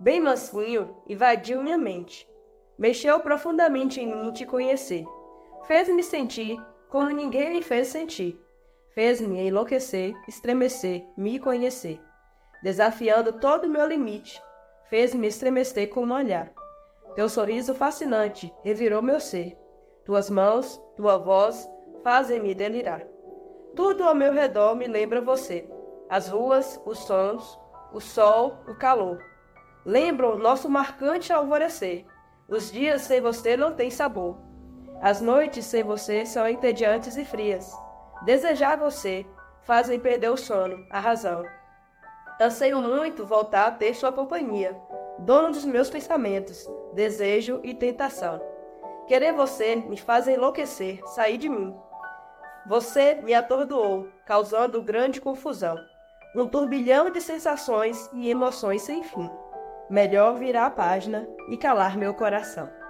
bem mansinho, invadiu minha mente. Mexeu profundamente em mim te conhecer. Fez-me sentir como ninguém me fez sentir. Fez-me enlouquecer, estremecer, me conhecer. Desafiando todo o meu limite, fez-me estremecer com um olhar. Teu sorriso fascinante revirou meu ser. Tuas mãos, tua voz fazem-me delirar. Tudo ao meu redor me lembra você. As ruas, os sons, o sol, o calor. Lembram nosso marcante alvorecer. Os dias sem você não têm sabor. As noites sem você são entediantes e frias. Desejar você fazem perder o sono, a razão. Anseio muito voltar a ter sua companhia, dono dos meus pensamentos, desejo e tentação. Querer você me faz enlouquecer, sair de mim. Você me atordoou, causando grande confusão. Um turbilhão de sensações e emoções sem fim. Melhor virar a página e calar meu coração.